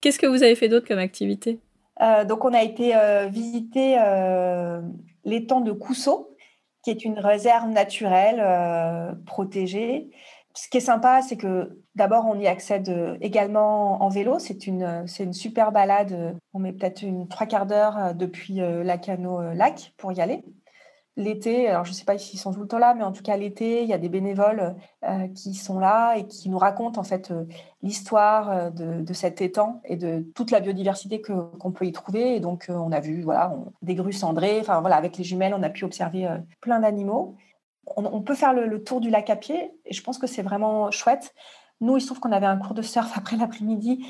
Qu'est-ce que vous avez fait d'autre comme activité? Donc, on a été visiter l'étang de Cousseau, qui est une réserve naturelle protégée. Ce qui est sympa, c'est que d'abord, on y accède également en vélo. C'est une, c'est une super balade. On met peut-être une trois quarts d'heure depuis Lacano-Lac pour y aller l'été, alors je ne sais pas s'ils sont tout le temps là, mais en tout cas l'été, il y a des bénévoles euh, qui sont là et qui nous racontent en fait euh, l'histoire euh, de, cet étang et de toute la biodiversité qu'on peut y trouver. Et donc on a vu voilà des grues cendrées. Enfin voilà, avec les jumelles, on a pu observer plein d'animaux. On, peut faire le, tour du lac à pied et je pense que c'est vraiment chouette. Nous, il se trouve qu'on avait un cours de surf après l'après-midi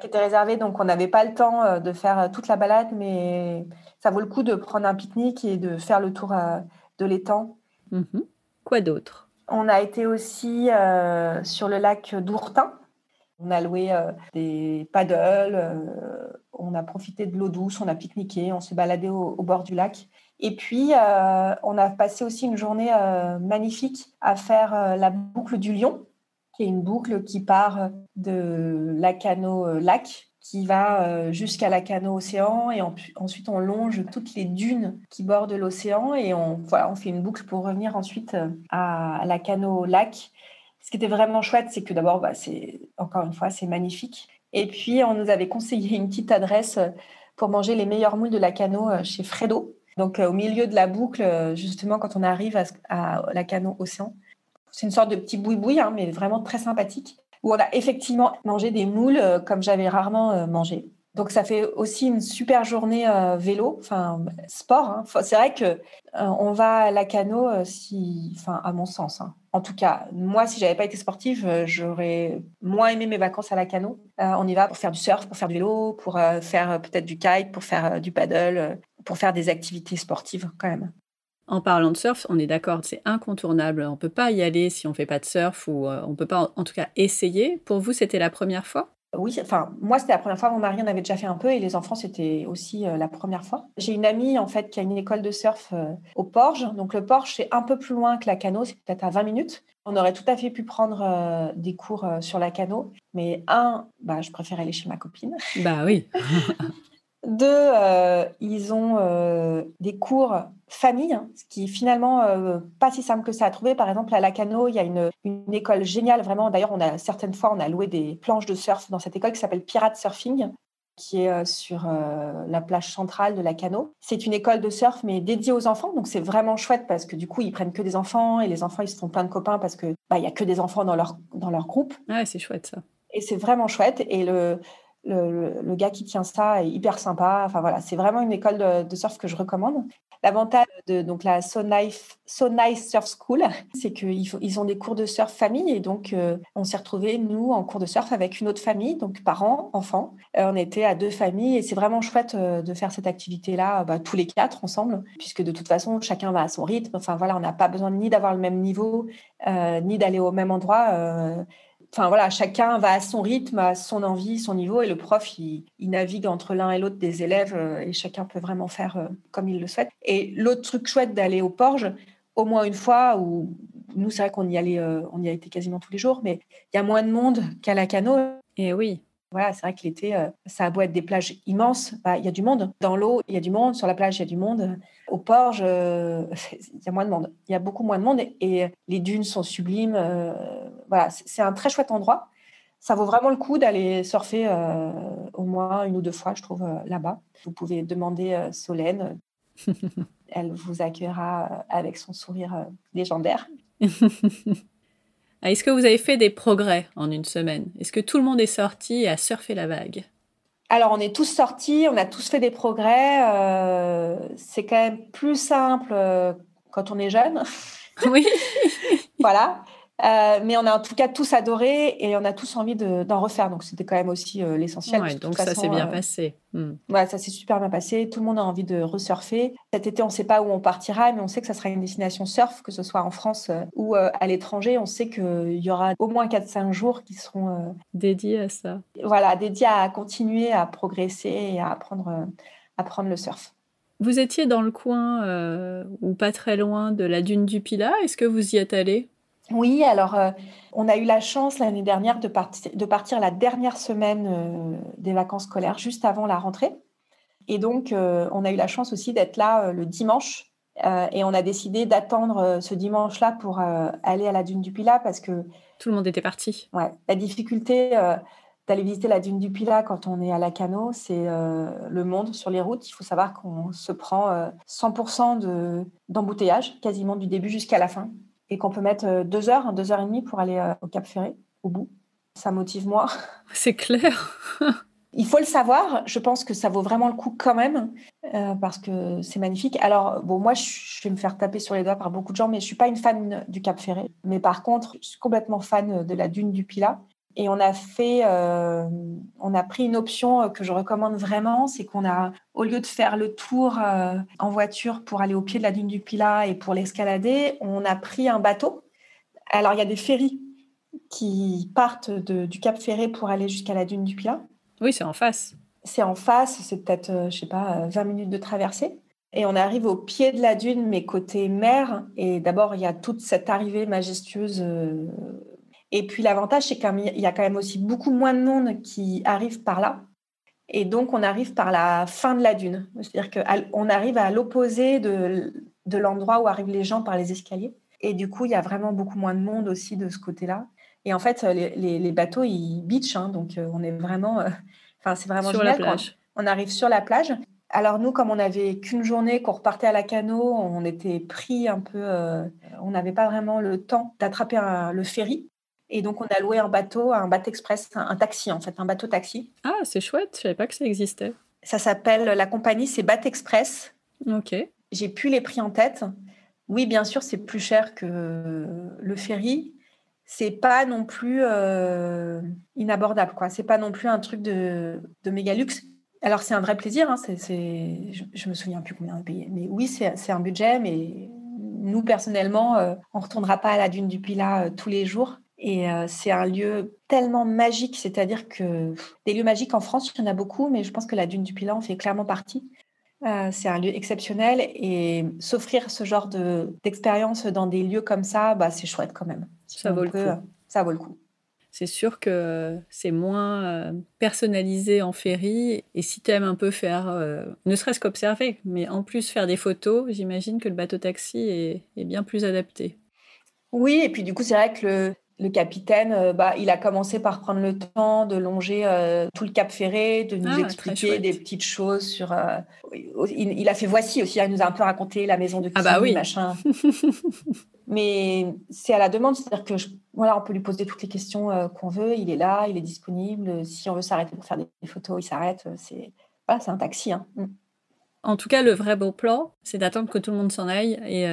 qui était réservé, donc on n'avait pas le temps de faire toute la balade, mais ça vaut le coup de prendre un pique-nique et de faire le tour euh, de l'étang. Mhm. Quoi d'autre? On a été aussi euh, sur le lac d'Ourtin. On a loué euh, des paddles, on a profité de l'eau douce, on a pique-niqué, on s'est baladé au, bord du lac. Et puis, on a passé aussi une journée magnifique à faire la boucle du Lion, qui est une boucle qui part de Lacano-Lac qui va euh, jusqu'à la Cano Océan et ensuite on longe toutes les dunes qui bordent l'océan et on, voilà, on fait une boucle pour revenir ensuite euh, à, la Cano Lac. Ce qui était vraiment chouette, c'est que d'abord, bah, c'est encore une fois, c'est magnifique. Et puis, on nous avait conseillé une petite adresse euh, pour manger les meilleures moules de la Cano chez Fredo. Donc, au milieu de la boucle, justement, quand on arrive à, la Cano Océan. C'est une sorte de petit boui-boui, hein, mais vraiment très sympathique où on a effectivement mangé des moules euh, comme j'avais rarement euh, mangé. Donc ça fait aussi une super journée euh, vélo, enfin sport. Hein. C'est vrai que on va à la cano, si, enfin à mon sens. Hein. En tout cas, moi, si j'avais pas été sportive, j'aurais moins aimé mes vacances à la cano. on y va pour faire du surf, pour faire du vélo, pour faire peut-être du kite, pour faire du paddle, pour faire des activités sportives quand même. En parlant de surf, on est d'accord, c'est incontournable. On ne peut pas y aller si on ne fait pas de surf ou euh, on ne peut pas en, tout cas essayer. Pour vous, c'était la première fois? Oui, enfin, moi, c'était la première fois. Mon mari en avait déjà fait un peu et les enfants, c'était aussi euh, la première fois. J'ai une amie, en fait, qui a une école de surf euh, au Porge. Donc, le Porge, c'est un peu plus loin que la Cano, c'est peut-être à 20 minutes. On aurait tout à fait pu prendre des cours sur la Cano. Mais un, bah, je préfère aller chez ma copine. Bah oui. Deux, euh, ils ont euh, des cours famille, hein, ce qui est finalement euh, pas si simple que ça à trouver. Par exemple, à Lacano, il y a une, école géniale, vraiment. D'ailleurs, on a certaines fois, on a loué des planches de surf dans cette école qui s'appelle Pirate Surfing, qui est sur la plage centrale de Lacano. C'est une école de surf, mais dédiée aux enfants, donc c'est vraiment chouette parce que du coup, ils prennent que des enfants et les enfants, ils se font plein de copains parce que bah, il y a que des enfants dans leur dans leur groupe. Ouais, c'est chouette ça. Et c'est vraiment chouette. Et le le, gars qui tient ça est hyper sympa. Enfin voilà, c'est vraiment une école de, surf que je recommande. L'avantage de donc la So Nice, Surf School, c'est qu'ils ils ont des cours de surf famille et donc euh, on s'est retrouvés nous en cours de surf avec une autre famille, donc parents, enfants. Euh, on était à deux familles et c'est vraiment chouette euh, de faire cette activité-là bah, tous les quatre ensemble, puisque de toute façon chacun va à son rythme. Enfin voilà, on n'a pas besoin ni d'avoir le même niveau, ni d'aller au même endroit enfin voilà, chacun va à son rythme, à son envie, son niveau, et le prof, il, navigue entre l'un et l'autre des élèves, euh, et chacun peut vraiment faire euh, comme il le souhaite. Et l'autre truc chouette d'aller au Porge, au moins une fois, où nous, c'est vrai qu'on y allait, euh, on y a été quasiment tous les jours, mais il y a moins de monde qu'à la cano. Et oui. Voilà, c'est vrai que l'été, ça a beau être des plages immenses, bah, il y a du monde. Dans l'eau, il y a du monde. Sur la plage, il y a du monde. Au port, il y a moins de monde. Il y a beaucoup moins de monde et, les dunes sont sublimes. Euh, voilà, c'est un très chouette endroit. Ça vaut vraiment le coup d'aller surfer euh, au moins une ou deux fois, je trouve, là-bas. Vous pouvez demander Solène. Elle vous accueillera avec son sourire légendaire. Ah, est-ce que vous avez fait des progrès en une semaine? Est-ce que tout le monde est sorti et a surfé la vague? Alors, on est tous sortis, on a tous fait des progrès. Euh, c'est quand même plus simple euh, quand on est jeune. Oui. voilà. Euh, mais on a en tout cas tous adoré et on a tous envie d'en refaire. Donc c'était quand même aussi euh, l'essentiel. donc ça s'est bien passé. Hmm. ça s'est super bien passé. Tout le monde a envie de resurfer. Cet été, on ne sait pas où on partira, mais on sait que ça sera une destination surf, que ce soit en France euh, ou à l'étranger. On sait qu'il y aura au moins 4-5 jours qui seront dédiés à ça. Voilà, dédiés à continuer à progresser et à apprendre, apprendre le surf. Vous étiez dans le coin ou pas très loin de la dune du Pilat. Est-ce que vous y êtes allé? Oui, alors on a eu la chance l'année dernière de, de, partir la dernière semaine des vacances scolaires, juste avant la rentrée. Et donc, on a eu la chance aussi d'être là le dimanche euh, et on a décidé d'attendre euh, ce dimanche-là pour euh, aller à la dune du Pilat parce que. Tout le monde était parti. Ouais. La difficulté d'aller visiter la dune du Pilat quand on est à la Cano, c'est le monde sur les routes. Il faut savoir qu'on se prend 100% d'embouteillage, quasiment du début jusqu'à la fin. Et qu'on peut mettre deux heures, deux heures et demie pour aller au Cap Ferré, au bout. Ça motive moi. C'est clair. Il faut le savoir. Je pense que ça vaut vraiment le coup quand même euh, parce que c'est magnifique. Alors, bon, moi, je vais me faire taper sur les doigts par beaucoup de gens, mais je suis pas une fan du Cap Ferré. Mais par contre, je suis complètement fan de la dune du Pilat. Et on a fait, euh, on a pris une option que je recommande vraiment, c'est qu'on a, au lieu de faire le tour euh, en voiture pour aller au pied de la dune du Pilat et pour l'escalader, on a pris un bateau. Alors, il y a des ferries qui partent du Cap Ferré pour aller jusqu'à la dune du Pilat. Oui, c'est en face. C'est en face, c'est peut-être, euh, je sais pas, 20 euh, minutes de traversée. Et on arrive au pied de la dune, mais côté mer. Et d'abord, il y a toute cette arrivée majestueuse. Et puis l'avantage, c'est qu'il y a quand même aussi beaucoup moins de monde qui arrive par là. Et donc, on arrive par la fin de la dune. C'est-à-dire qu'on arrive à l'opposé de, de l'endroit où arrivent les gens par les escaliers. Et du coup, il y a vraiment beaucoup moins de monde aussi de ce côté-là. Et en fait, les, bateaux, ils beach, hein, donc euh, on est vraiment, euh, enfin c'est vraiment sur génial. La plage. on arrive sur la plage. Alors nous, comme on n'avait qu'une journée, qu'on repartait à la cano, on était pris un peu, euh, on n'avait pas vraiment le temps d'attraper le ferry. Et donc on a loué un bateau, un bateau express, un, taxi en fait, un bateau taxi. Ah, c'est chouette, je savais pas que ça existait. Ça s'appelle, la compagnie, c'est Bat Express. Ok. J'ai plus les prix en tête. Oui, bien sûr, c'est plus cher que le ferry, c'est pas non plus euh, inabordable, quoi. C'est pas non plus un truc de, de méga luxe. Alors c'est un vrai plaisir. Hein, je, je, me souviens plus combien on a payé, mais oui, c'est, un budget. Mais nous personnellement, on euh, on retournera pas à la dune du Pilat euh, tous les jours. Et c'est un lieu tellement magique, c'est-à-dire que des lieux magiques en France, il y en a beaucoup, mais je pense que la dune du Pilat en fait clairement partie. c'est un lieu exceptionnel et s'offrir ce genre de, d'expérience dans des lieux comme ça, bah, c'est chouette quand même. Ça vaut le coup. Euh, ça vaut le coup. C'est sûr que c'est moins euh, personnalisé en ferry. Et si tu aimes un peu faire, euh, ne serait-ce qu'observer, mais en plus faire des photos, j'imagine que le bateau taxi est, est, bien plus adapté. Oui, et puis du coup, c'est vrai que le, le capitaine, euh, bah, il a commencé par prendre le temps de longer euh, tout le Cap Ferré, de nous ah, expliquer des petites choses sur. Euh, il, a fait voici aussi, il nous a un peu raconté la maison de ah bah oui. machin. Mais c'est à la demande, c'est-à-dire que voilà, on peut lui poser toutes les questions qu'on veut. Il est là, il est disponible. Si on veut s'arrêter pour faire des, photos, il s'arrête. C'est voilà, c'est un taxi. Hein. Mm. En tout cas, le vrai beau plan, c'est d'attendre que tout le monde s'en aille et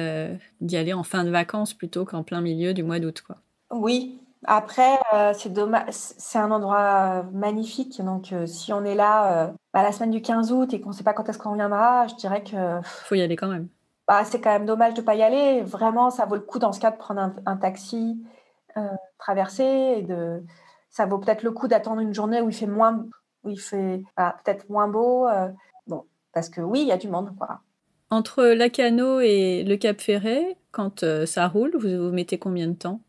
d'y aller en fin de vacances plutôt qu'en plein milieu du mois d'août, quoi. Oui, après, euh, c'est dommage, c'est un endroit euh, magnifique. Donc, euh, si on est là bah, la semaine du 15 août et qu'on ne sait pas quand est-ce qu'on reviendra, je dirais que. Faut y aller quand même. Bah, c'est quand même dommage de ne pas y aller. Vraiment, ça vaut le coup dans ce cas de prendre un, taxi, traverser. Et de... Ça vaut peut-être le coup d'attendre une journée où il fait moins, où il fait peut-être moins beau. bon, parce que oui, il y a du monde. Quoi. Entre Lacano et le Cap Ferret, quand ça roule, vous, vous mettez combien de temps?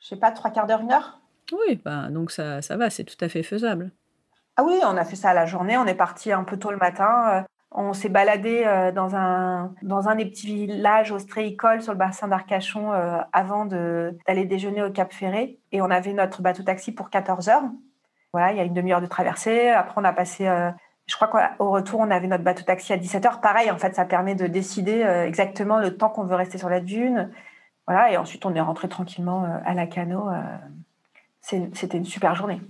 Je sais pas, trois quarts d'heure, une heure? Oui, bah, donc ça, ça va, c'est tout à fait faisable. Ah oui, on a fait ça à la journée, on est parti un peu tôt le matin. Euh, on s'est baladé euh, dans un, dans un des petits villages ostréicoles sur le bassin d'Arcachon euh, avant d'aller déjeuner au Cap Ferré. Et on avait notre bateau-taxi pour 14 heures. Voilà, il y a une demi-heure de traversée. Après, on a passé, je crois qu'au retour, on avait notre bateau-taxi à 17 heures. Pareil, en fait, ça permet de décider exactement le temps qu'on veut rester sur la dune. Voilà, et ensuite on est rentré tranquillement euh, à la cano. Euh, c'était une super journée.